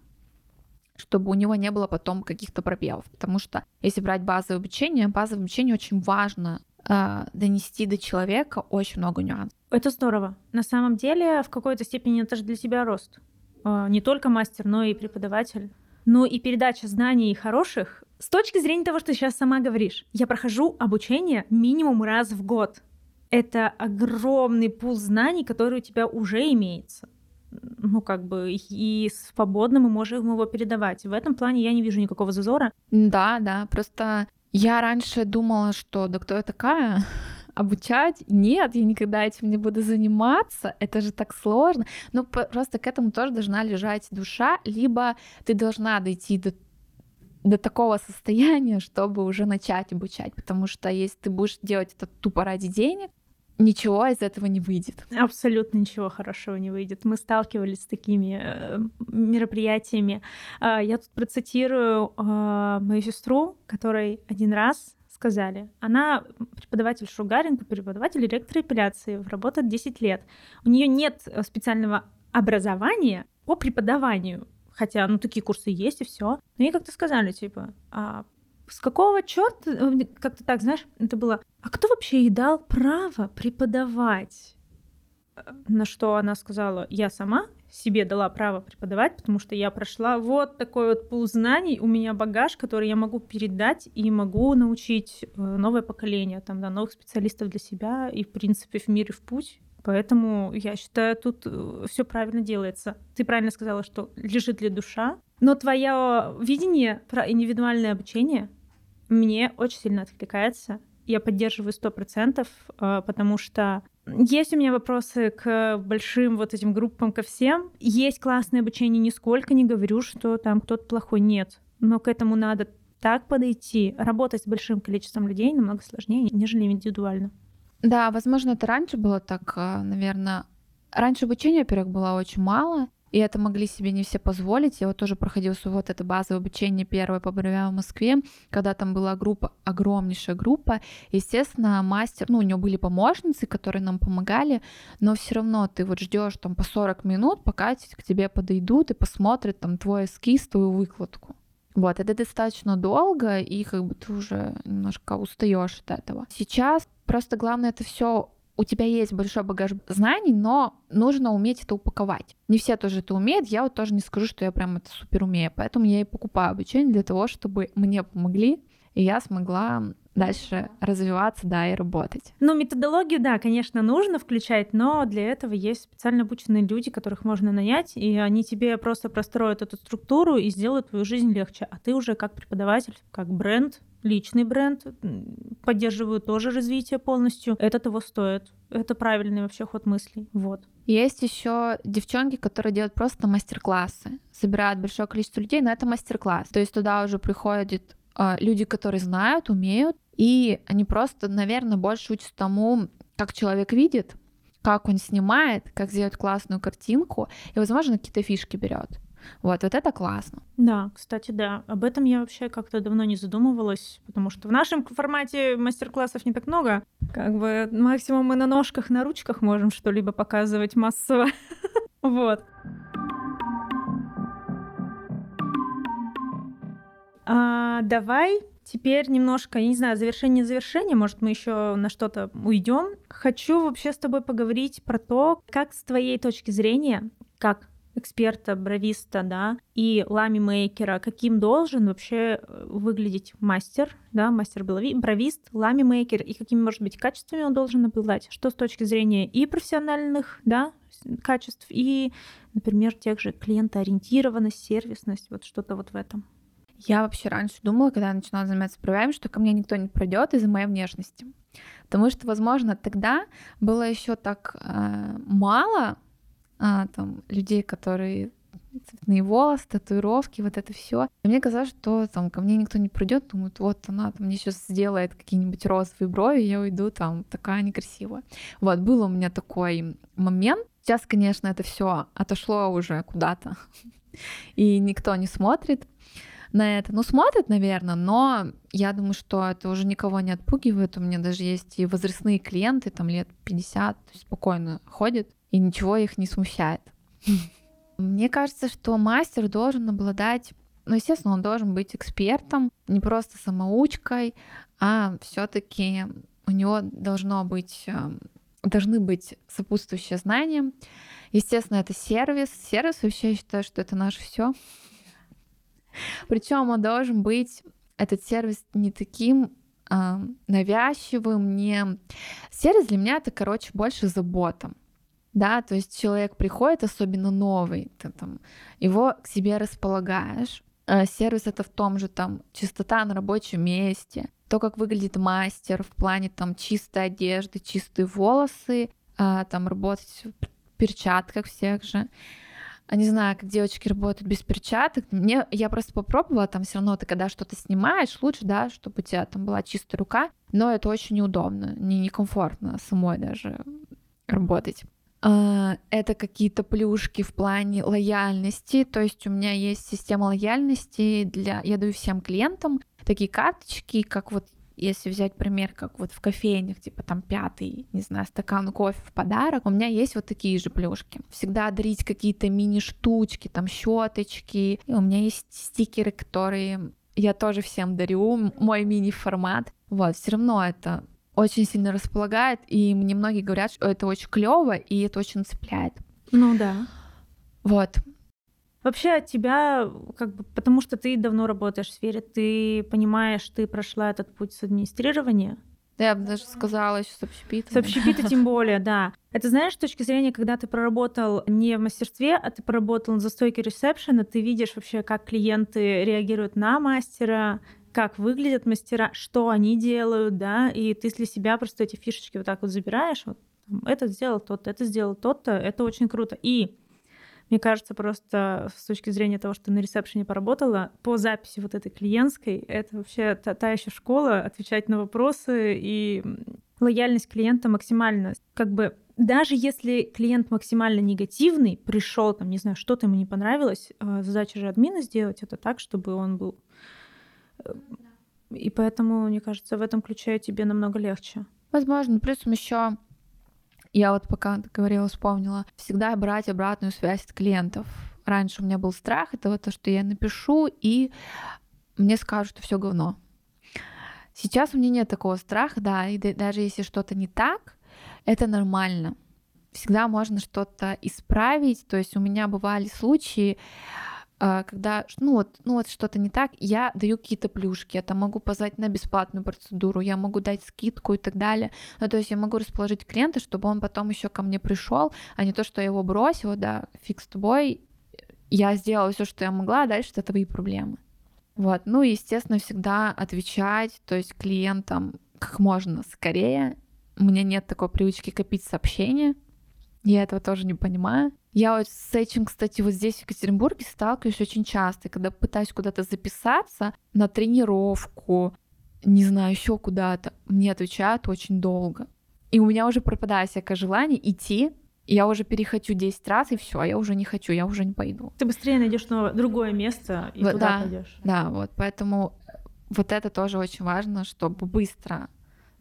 чтобы у него не было потом каких-то пробелов. Потому что если брать базовое обучение, базовое обучение очень важно э, донести до человека очень много нюансов. Это здорово. На самом деле, в какой-то степени это же для тебя рост. Э, не только мастер, но и преподаватель. Но и передача знаний хороших с точки зрения того, что ты сейчас сама говоришь. Я прохожу обучение минимум раз в год. Это огромный пул знаний, который у тебя уже имеется ну, как бы, и свободно мы можем его передавать. В этом плане я не вижу никакого зазора. Да, да, просто я раньше думала, что да кто я такая, обучать. Нет, я никогда этим не буду заниматься. Это же так сложно. Но просто к этому тоже должна лежать душа, либо ты должна дойти до до такого состояния, чтобы уже начать обучать, потому что если ты будешь делать это тупо ради денег, ничего из этого не выйдет. Абсолютно ничего хорошего не выйдет. Мы сталкивались с такими э, мероприятиями. Э, я тут процитирую э, мою сестру, которой один раз сказали. Она преподаватель шугаринга, преподаватель ректора эпиляции, работает 10 лет. У нее нет специального образования по преподаванию, хотя, ну, такие курсы есть и все. Но ей как-то сказали, типа, а с какого черта, э, как-то так, знаешь, это было, а кто вообще ей дал право преподавать? Э, на что она сказала, я сама себе дала право преподавать, потому что я прошла вот такой вот пул знаний, у меня багаж, который я могу передать и могу научить э, новое поколение, там, да, новых специалистов для себя и, в принципе, в мире в путь. Поэтому я считаю, тут все правильно делается. Ты правильно сказала, что лежит ли душа, но твое видение про индивидуальное обучение мне очень сильно откликается. Я поддерживаю сто процентов, а, потому что есть у меня вопросы к большим вот этим группам, ко всем. Есть классное обучение, нисколько не говорю, что там кто-то плохой, нет. Но к этому надо так подойти. Работать с большим количеством людей намного сложнее, нежели индивидуально. Да, возможно, это раньше было так, а, наверное. Раньше обучения, во-первых, было очень мало, и это могли себе не все позволить. Я вот тоже проходила свое вот это базовое обучение первое по бровям в Москве, когда там была группа, огромнейшая группа. Естественно, мастер, ну, у него были помощницы, которые нам помогали, но все равно ты вот ждешь там по 40 минут, пока к тебе подойдут и посмотрят там твой эскиз, твою выкладку. Вот, это достаточно долго, и как бы ты уже немножко устаешь от этого. Сейчас просто главное это все у тебя есть большой багаж знаний, но нужно уметь это упаковать. Не все тоже это умеют, я вот тоже не скажу, что я прям это супер умею, поэтому я и покупаю обучение для того, чтобы мне помогли, и я смогла дальше развиваться, да, и работать. Ну, методологию, да, конечно, нужно включать, но для этого есть специально обученные люди, которых можно нанять, и они тебе просто простроят эту структуру и сделают твою жизнь легче. А ты уже как преподаватель, как бренд, личный бренд, поддерживаю тоже развитие полностью. Это того стоит. Это правильный вообще ход мыслей. Вот. Есть еще девчонки, которые делают просто мастер-классы, собирают большое количество людей, но это мастер-класс. То есть туда уже приходят э, люди, которые знают, умеют, и они просто, наверное, больше учатся тому, как человек видит, как он снимает, как сделать классную картинку, и, возможно, какие-то фишки берет. Вот, вот это классно. Да, кстати, да. Об этом я вообще как-то давно не задумывалась, потому что в нашем формате мастер-классов не так много. Как бы максимум мы на ножках, на ручках можем что-либо показывать массово. Вот. А, давай теперь немножко, я не знаю, завершение завершения, может, мы еще на что-то уйдем. Хочу вообще с тобой поговорить про то, как с твоей точки зрения, как эксперта, бровиста, да, и лами-мейкера, каким должен вообще э, выглядеть мастер, да, мастер бровист, лами-мейкер, и какими, может быть, качествами он должен обладать, что с точки зрения и профессиональных, да, качеств, и, например, тех же клиентоориентированность, сервисность, вот что-то вот в этом. Я вообще раньше думала, когда я начинала заниматься бровями, что ко мне никто не придет из-за моей внешности. Потому что, возможно, тогда было еще так э, мало а, там, людей, которые цветные волосы, татуировки, вот это все. И мне казалось, что там ко мне никто не придет, думают, вот она там мне сейчас сделает какие-нибудь розовые брови, и я уйду там такая некрасивая. Вот, был у меня такой момент. Сейчас, конечно, это все отошло уже куда-то, и никто не смотрит на это. Ну, смотрят, наверное, но я думаю, что это уже никого не отпугивает. У меня даже есть и возрастные клиенты, там лет 50, то есть спокойно ходят и ничего их не смущает. Мне кажется, что мастер должен обладать, ну, естественно, он должен быть экспертом, не просто самоучкой, а все-таки у него должно быть, эм, должны быть сопутствующие знания. Естественно, это сервис. Сервис вообще я считаю, что это наше все. Причем он должен быть этот сервис не таким э, навязчивым, не сервис для меня это, короче, больше забота да, то есть человек приходит, особенно новый, ты там его к себе располагаешь. Э, сервис это в том же там чистота на рабочем месте, то, как выглядит мастер в плане там чистой одежды, чистые волосы, а, там работать в перчатках всех же. А не знаю, как девочки работают без перчаток. Мне, я просто попробовала, там все равно ты когда что-то снимаешь, лучше, да, чтобы у тебя там была чистая рука, но это очень неудобно, не некомфортно самой даже работать. А, это какие-то плюшки в плане лояльности, то есть у меня есть система лояльности для, я даю всем клиентам такие карточки, как вот если взять пример, как вот в кофейнях, типа там пятый, не знаю, стакан кофе в подарок, у меня есть вот такие же плюшки. Всегда дарить какие-то мини-штучки, там щеточки. И у меня есть стикеры, которые я тоже всем дарю мой мини-формат. Вот, все равно это очень сильно располагает, и мне многие говорят, что это очень клево, и это очень цепляет. Ну да. Вот. Вообще от тебя, как бы, потому что ты давно работаешь в сфере, ты понимаешь, ты прошла этот путь с администрирования. Да, я бы даже сказала еще с общепитом. С общепита тем более, да. Это знаешь, с точки зрения, когда ты проработал не в мастерстве, а ты проработал за стойкой ресепшена, ты видишь вообще, как клиенты реагируют на мастера, как выглядят мастера, что они делают, да, и ты для себя просто эти фишечки вот так вот забираешь, вот, это сделал тот, это сделал тот-то, это очень круто. И мне кажется, просто с точки зрения того, что на ресепшене поработала, по записи вот этой клиентской, это вообще та, та еще школа, отвечать на вопросы и лояльность клиента максимально. Как бы даже если клиент максимально негативный, пришел там, не знаю, что-то ему не понравилось, э, задача же админа сделать это так, чтобы он был. И поэтому, мне кажется, в этом ключе тебе намного легче. Возможно, плюсом еще я вот пока говорила, вспомнила, всегда брать обратную связь от клиентов. Раньше у меня был страх этого, то, что я напишу, и мне скажут, что все говно. Сейчас у меня нет такого страха, да, и даже если что-то не так, это нормально. Всегда можно что-то исправить. То есть у меня бывали случаи, когда ну вот, ну вот что-то не так, я даю какие-то плюшки, я там могу позвать на бесплатную процедуру, я могу дать скидку и так далее. Ну, то есть я могу расположить клиента, чтобы он потом еще ко мне пришел, а не то, что я его бросила, да, фиг с я сделала все, что я могла, а дальше это твои проблемы. Вот, ну и, естественно, всегда отвечать, то есть клиентам как можно скорее. У меня нет такой привычки копить сообщения, я этого тоже не понимаю. Я вот с этим, кстати, вот здесь в Екатеринбурге сталкиваюсь очень часто, когда пытаюсь куда-то записаться на тренировку, не знаю, еще куда-то, мне отвечают очень долго. И у меня уже пропадает всякое желание идти, я уже перехочу 10 раз, и все, я уже не хочу, я уже не пойду. Ты быстрее найдешь другое место и вот, туда да, пойдешь. Да, вот поэтому вот это тоже очень важно, чтобы быстро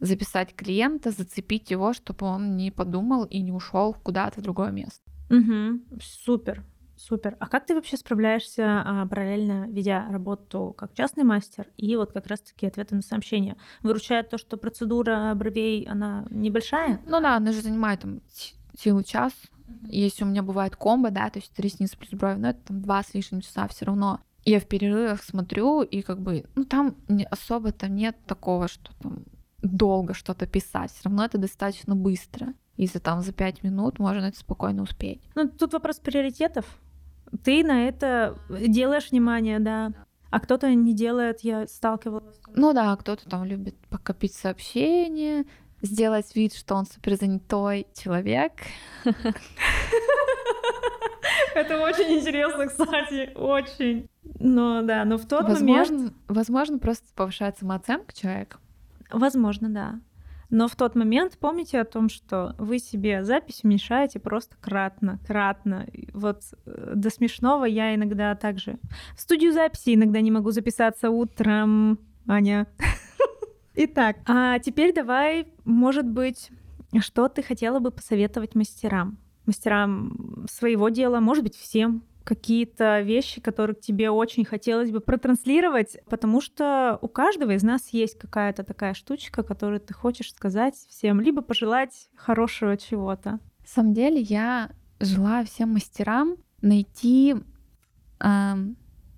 записать клиента, зацепить его, чтобы он не подумал и не ушел куда-то в другое место. Угу. Супер, супер. А как ты вообще справляешься а, параллельно, ведя работу как частный мастер и вот как раз-таки ответы на сообщения? Выручает то, что процедура бровей, она небольшая? Ну да, она же занимает там силу час. Если у меня бывает комбо, да, то есть ресницы плюс брови, но это там два с лишним часа все равно. Я в перерывах смотрю, и как бы, ну там особо-то нет такого, что там долго что-то писать, все равно это достаточно быстро. Если там за пять минут можно это спокойно успеть. Ну, тут вопрос приоритетов. Ты на это делаешь внимание, да. А кто-то не делает, я сталкивалась. Ну да, кто-то там любит покопить сообщения, сделать вид, что он суперзанятой человек. Это очень интересно, кстати, очень. Но да, но в тот возможно, момент... Возможно, просто повышает самооценка человека. Возможно, да. Но в тот момент помните о том, что вы себе запись уменьшаете просто кратно, кратно. Вот э, до смешного я иногда также в студию записи иногда не могу записаться утром, Аня. Итак, а теперь давай, может быть, что ты хотела бы посоветовать мастерам? Мастерам своего дела, может быть, всем, какие-то вещи, которые тебе очень хотелось бы протранслировать, потому что у каждого из нас есть какая-то такая штучка, которую ты хочешь сказать всем, либо пожелать хорошего чего-то. На самом деле я желаю всем мастерам найти, эм,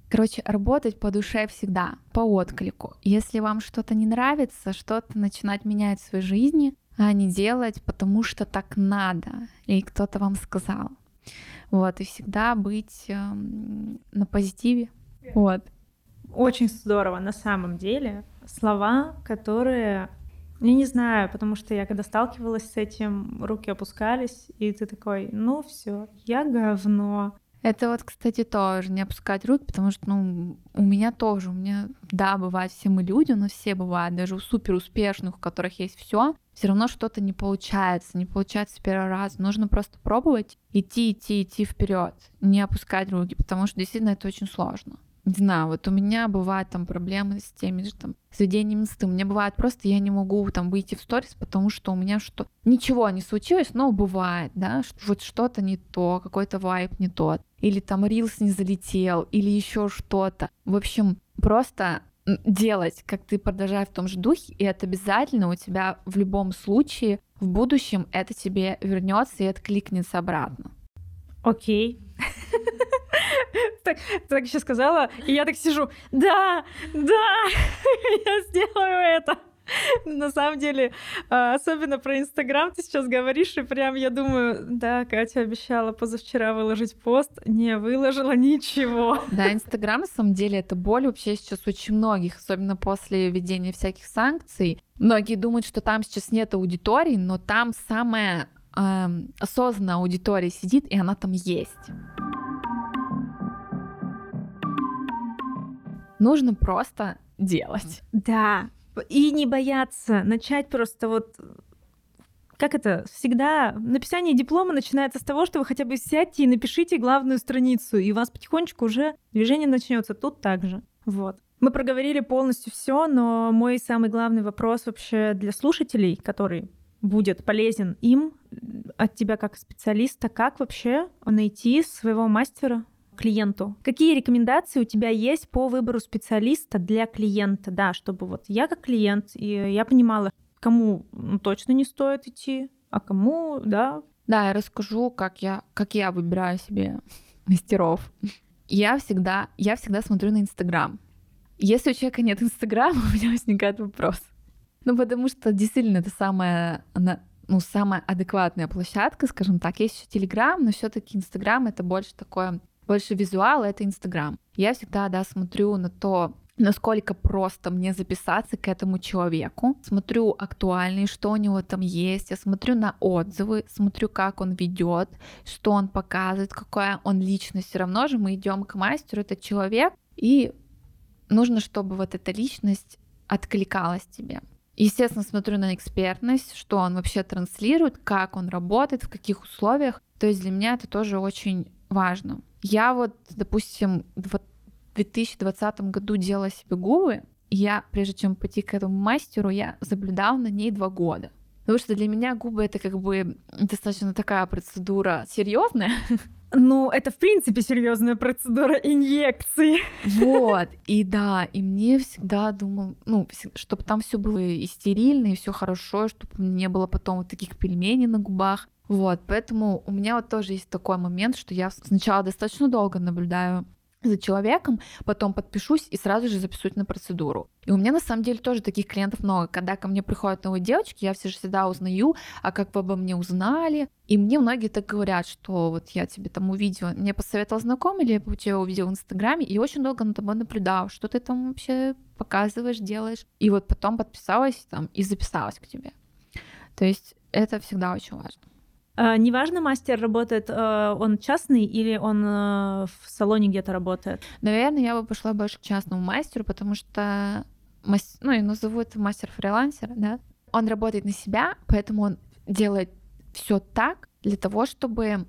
короче, работать по душе всегда, по отклику. Если вам что-то не нравится, что-то начинать менять в своей жизни, а не делать, потому что так надо, или кто-то вам сказал. Вот, и всегда быть э, на позитиве. Вот. Очень здорово, на самом деле. Слова, которые я не знаю, потому что я когда сталкивалась с этим, руки опускались, и ты такой, ну все, я говно. Это вот, кстати, тоже не опускать руки, потому что, ну, у меня тоже, у меня, да, бывает, все мы люди, но все бывают, даже у супер успешных, у которых есть все, все равно что-то не получается, не получается с первого раза. Нужно просто пробовать, идти, идти, идти вперед, не опускать руки, потому что действительно это очень сложно. не знаю, вот у меня бывают там проблемы с теми же там сведением инсты. У меня бывает просто, я не могу там выйти в сторис, потому что у меня что ничего не случилось, но бывает, да, вот что-то не то, какой-то вайп не тот, или там рилс не залетел, или еще что-то. В общем, просто делать, как ты продолжаешь в том же духе, и это обязательно у тебя в любом случае в будущем это тебе вернется и откликнется обратно. Окей. Так, так еще сказала, и я так сижу, да, да, я сделаю это. На самом деле, а, особенно про Инстаграм ты сейчас говоришь, и прям я думаю, да, Катя обещала позавчера выложить пост, не выложила ничего. Да, Инстаграм, на самом деле, это боль вообще сейчас очень многих, особенно после введения всяких санкций. Многие думают, что там сейчас нет аудитории, но там самая э, осознанная аудитория сидит, и она там есть. Нужно просто делать. Да, и не бояться, начать просто вот как это, всегда написание диплома начинается с того, что вы хотя бы сядьте и напишите главную страницу, и у вас потихонечку уже движение начнется тут также. Вот. Мы проговорили полностью все, но мой самый главный вопрос вообще для слушателей, который будет полезен им от тебя как специалиста, как вообще найти своего мастера клиенту. Какие рекомендации у тебя есть по выбору специалиста для клиента, да, чтобы вот я как клиент, и я понимала, кому ну, точно не стоит идти, а кому, да. Да, я расскажу, как я, как я выбираю себе мастеров. Я всегда, я всегда смотрю на Инстаграм. Если у человека нет Инстаграма, у меня возникает вопрос. Ну, потому что действительно это самая, ну, самая адекватная площадка, скажем так. Есть еще Телеграм, но все-таки Инстаграм это больше такое больше визуал — это Инстаграм. Я всегда, да, смотрю на то, насколько просто мне записаться к этому человеку. Смотрю актуальный, что у него там есть. Я смотрю на отзывы, смотрю, как он ведет, что он показывает, какая он личность. Все равно же мы идем к мастеру, это человек, и нужно, чтобы вот эта личность откликалась тебе. Естественно, смотрю на экспертность, что он вообще транслирует, как он работает, в каких условиях. То есть для меня это тоже очень важно. Я вот, допустим, в 2020 году делала себе губы, и я, прежде чем пойти к этому мастеру, я соблюдала на ней два года. Потому что для меня губы это как бы достаточно такая процедура серьезная. Ну, это в принципе серьезная процедура инъекции. Вот, и да, и мне всегда думал, ну, чтобы там все было и стерильно, и все хорошо, чтобы не было потом вот таких пельменей на губах. Вот, поэтому у меня вот тоже есть такой момент, что я сначала достаточно долго наблюдаю за человеком, потом подпишусь и сразу же записываюсь на процедуру. И у меня на самом деле тоже таких клиентов много. Когда ко мне приходят новые девочки, я все же всегда узнаю, а как вы обо мне узнали. И мне многие так говорят, что вот я тебе там увидела, мне посоветовал знакомый, или я тебя увидела в Инстаграме, и очень долго на тобой наблюдал, что ты там вообще показываешь, делаешь. И вот потом подписалась там и записалась к тебе. То есть это всегда очень важно. А, неважно, мастер работает, а, он частный или он а, в салоне где-то работает? Наверное, я бы пошла больше к частному мастеру, потому что, ну, я назову это мастер-фрилансер, да, он работает на себя, поэтому он делает все так для того, чтобы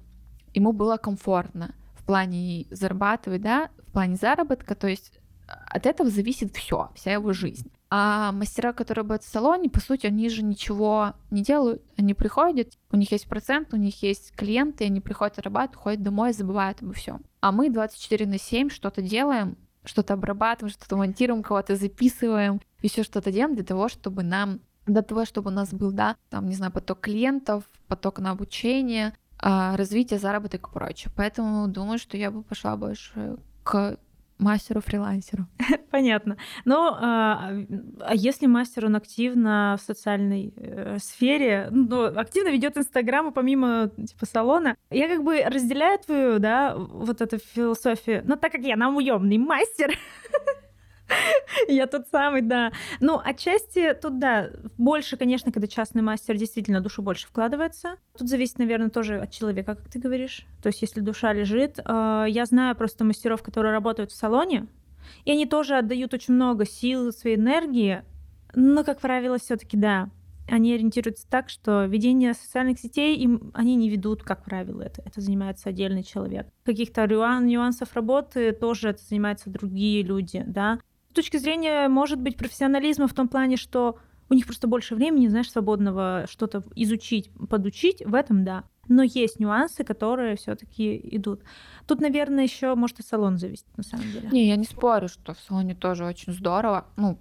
ему было комфортно в плане зарабатывать, да, в плане заработка, то есть от этого зависит все, вся его жизнь. А мастера, которые работают в салоне, по сути, они же ничего не делают. Они приходят, у них есть процент, у них есть клиенты, они приходят работать, ходят домой и забывают обо всем. А мы 24 на 7 что-то делаем, что-то обрабатываем, что-то монтируем, кого-то записываем, еще что-то делаем для того, чтобы нам для того, чтобы у нас был, да, там, не знаю, поток клиентов, поток на обучение, а, развитие, заработок и прочее. Поэтому думаю, что я бы пошла больше к мастеру-фрилансеру. Понятно. Но а, а если мастер, он активно в социальной э, сфере, ну, активно ведет Инстаграм, помимо типа салона, я как бы разделяю твою, да, вот эту философию, но так как я наумный мастер, Я тот самый, да. Ну, отчасти тут, да, больше, конечно, когда частный мастер действительно душу больше вкладывается. Тут зависит, наверное, тоже от человека, как ты говоришь. То есть, если душа лежит. Э, я знаю просто мастеров, которые работают в салоне, и они тоже отдают очень много сил, своей энергии, но, как правило, все таки да, они ориентируются так, что ведение социальных сетей им они не ведут, как правило, это. Это занимается отдельный человек. Каких-то нюансов работы тоже это занимаются другие люди, да. С точки зрения, может быть, профессионализма в том плане, что у них просто больше времени, знаешь, свободного что-то изучить, подучить, в этом да. Но есть нюансы, которые все-таки идут. Тут, наверное, еще может и салон зависит, на самом деле. Не, я не спорю, что в салоне тоже очень здорово. Ну,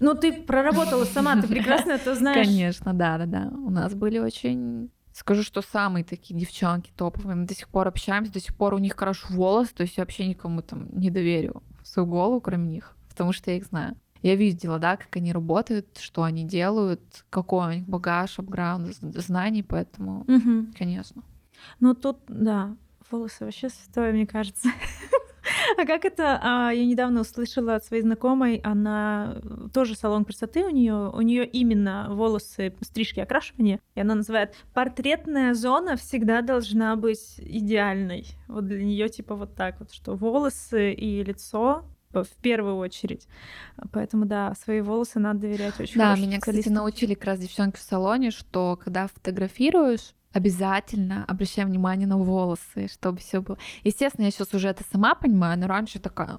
ну, ты проработала сама, ты прекрасно это знаешь. Конечно, да, да, да. У нас были очень Скажу, что самые такие девчонки топовые. Мы до сих пор общаемся, до сих пор у них хорошо волосы, то есть я вообще никому там не доверю свою голову, кроме них, потому что я их знаю. Я видела, да, как они работают, что они делают, какой у них багаж, апграунд знаний, поэтому, угу. конечно. Ну тут, да, волосы вообще святое, мне кажется. А как это? А, я недавно услышала от своей знакомой, она тоже салон красоты у нее, у нее именно волосы, стрижки, окрашивание, и она называет портретная зона всегда должна быть идеальной. Вот для нее типа вот так вот, что волосы и лицо в первую очередь. Поэтому, да, свои волосы надо доверять очень Да, меня, кстати, научили как раз девчонки в салоне, что когда фотографируешь, обязательно обращаем внимание на волосы, чтобы все было. Естественно, я сейчас уже это сама понимаю, но раньше такая,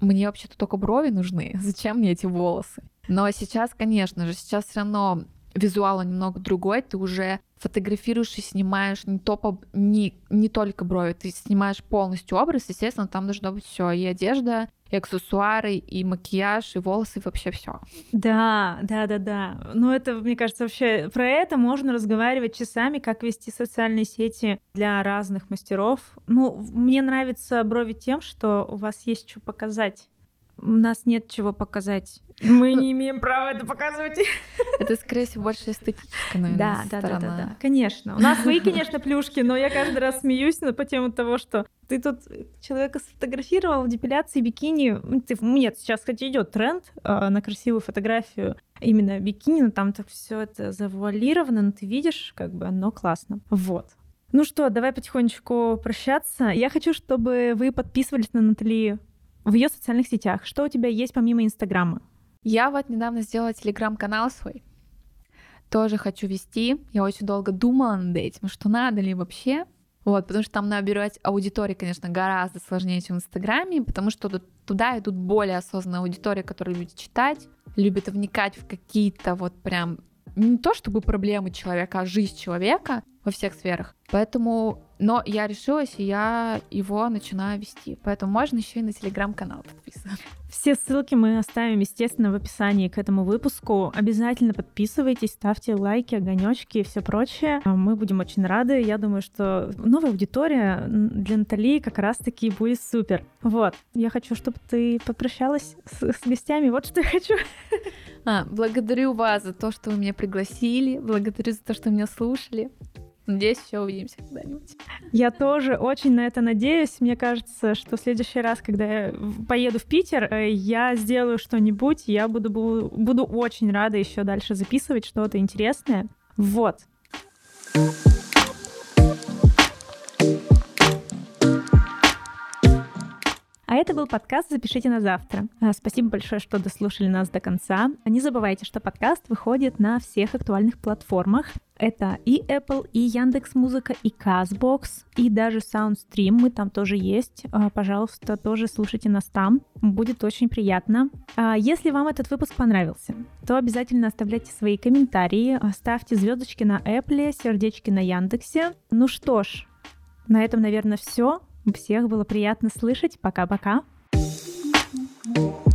мне вообще-то только брови нужны, зачем мне эти волосы? Но сейчас, конечно же, сейчас все равно визуал немного другой, ты уже фотографируешь и снимаешь не, топ, не, не только брови, ты снимаешь полностью образ, естественно, там должно быть все и одежда, и аксессуары, и макияж, и волосы, и вообще все. Да, да, да, да. Ну, это, мне кажется, вообще про это можно разговаривать часами, как вести социальные сети для разных мастеров. Ну, мне нравится брови тем, что у вас есть что показать у нас нет чего показать. Мы не имеем права это показывать. Это, скорее всего, больше эстетическая, наверное, да, да, да, да, да, конечно. У нас свои, конечно, плюшки, но я каждый раз смеюсь но по тему того, что ты тут человека сфотографировал в депиляции бикини. Ты, нет, сейчас, кстати, идет тренд э, на красивую фотографию именно бикини, но там так все это завуалировано, но ты видишь, как бы оно классно. Вот. Ну что, давай потихонечку прощаться. Я хочу, чтобы вы подписывались на Натали в ее социальных сетях? Что у тебя есть помимо Инстаграма? Я вот недавно сделала телеграм-канал свой. Тоже хочу вести. Я очень долго думала над этим, что надо ли вообще. Вот, потому что там набирать аудитории, конечно, гораздо сложнее, чем в Инстаграме, потому что туда идут более осознанная аудитория, которая любит читать, любит вникать в какие-то вот прям не то чтобы проблемы человека, а жизнь человека во всех сферах. Поэтому но я решилась, и я его начинаю вести. Поэтому можно еще и на телеграм-канал подписываться. Все ссылки мы оставим, естественно, в описании к этому выпуску. Обязательно подписывайтесь, ставьте лайки, огонечки и все прочее. Мы будем очень рады. Я думаю, что новая аудитория для Натали как раз-таки будет супер. Вот. Я хочу, чтобы ты попрощалась с, с гостями. Вот что я хочу. А, благодарю вас за то, что вы меня пригласили. Благодарю за то, что меня слушали. Надеюсь, еще увидимся когда-нибудь. Я тоже очень на это надеюсь. Мне кажется, что в следующий раз, когда я поеду в Питер, э, я сделаю что-нибудь. Я буду, буду очень рада еще дальше записывать что-то интересное. Вот. А это был подкаст «Запишите на завтра». А, спасибо большое, что дослушали нас до конца. Не забывайте, что подкаст выходит на всех актуальных платформах. Это и Apple, и Яндекс Музыка, и Казбокс, и даже Soundstream. Мы там тоже есть. А, пожалуйста, тоже слушайте нас там. Будет очень приятно. А, если вам этот выпуск понравился, то обязательно оставляйте свои комментарии, ставьте звездочки на Apple, сердечки на Яндексе. Ну что ж, на этом, наверное, все. Всех было приятно слышать. Пока-пока. thank you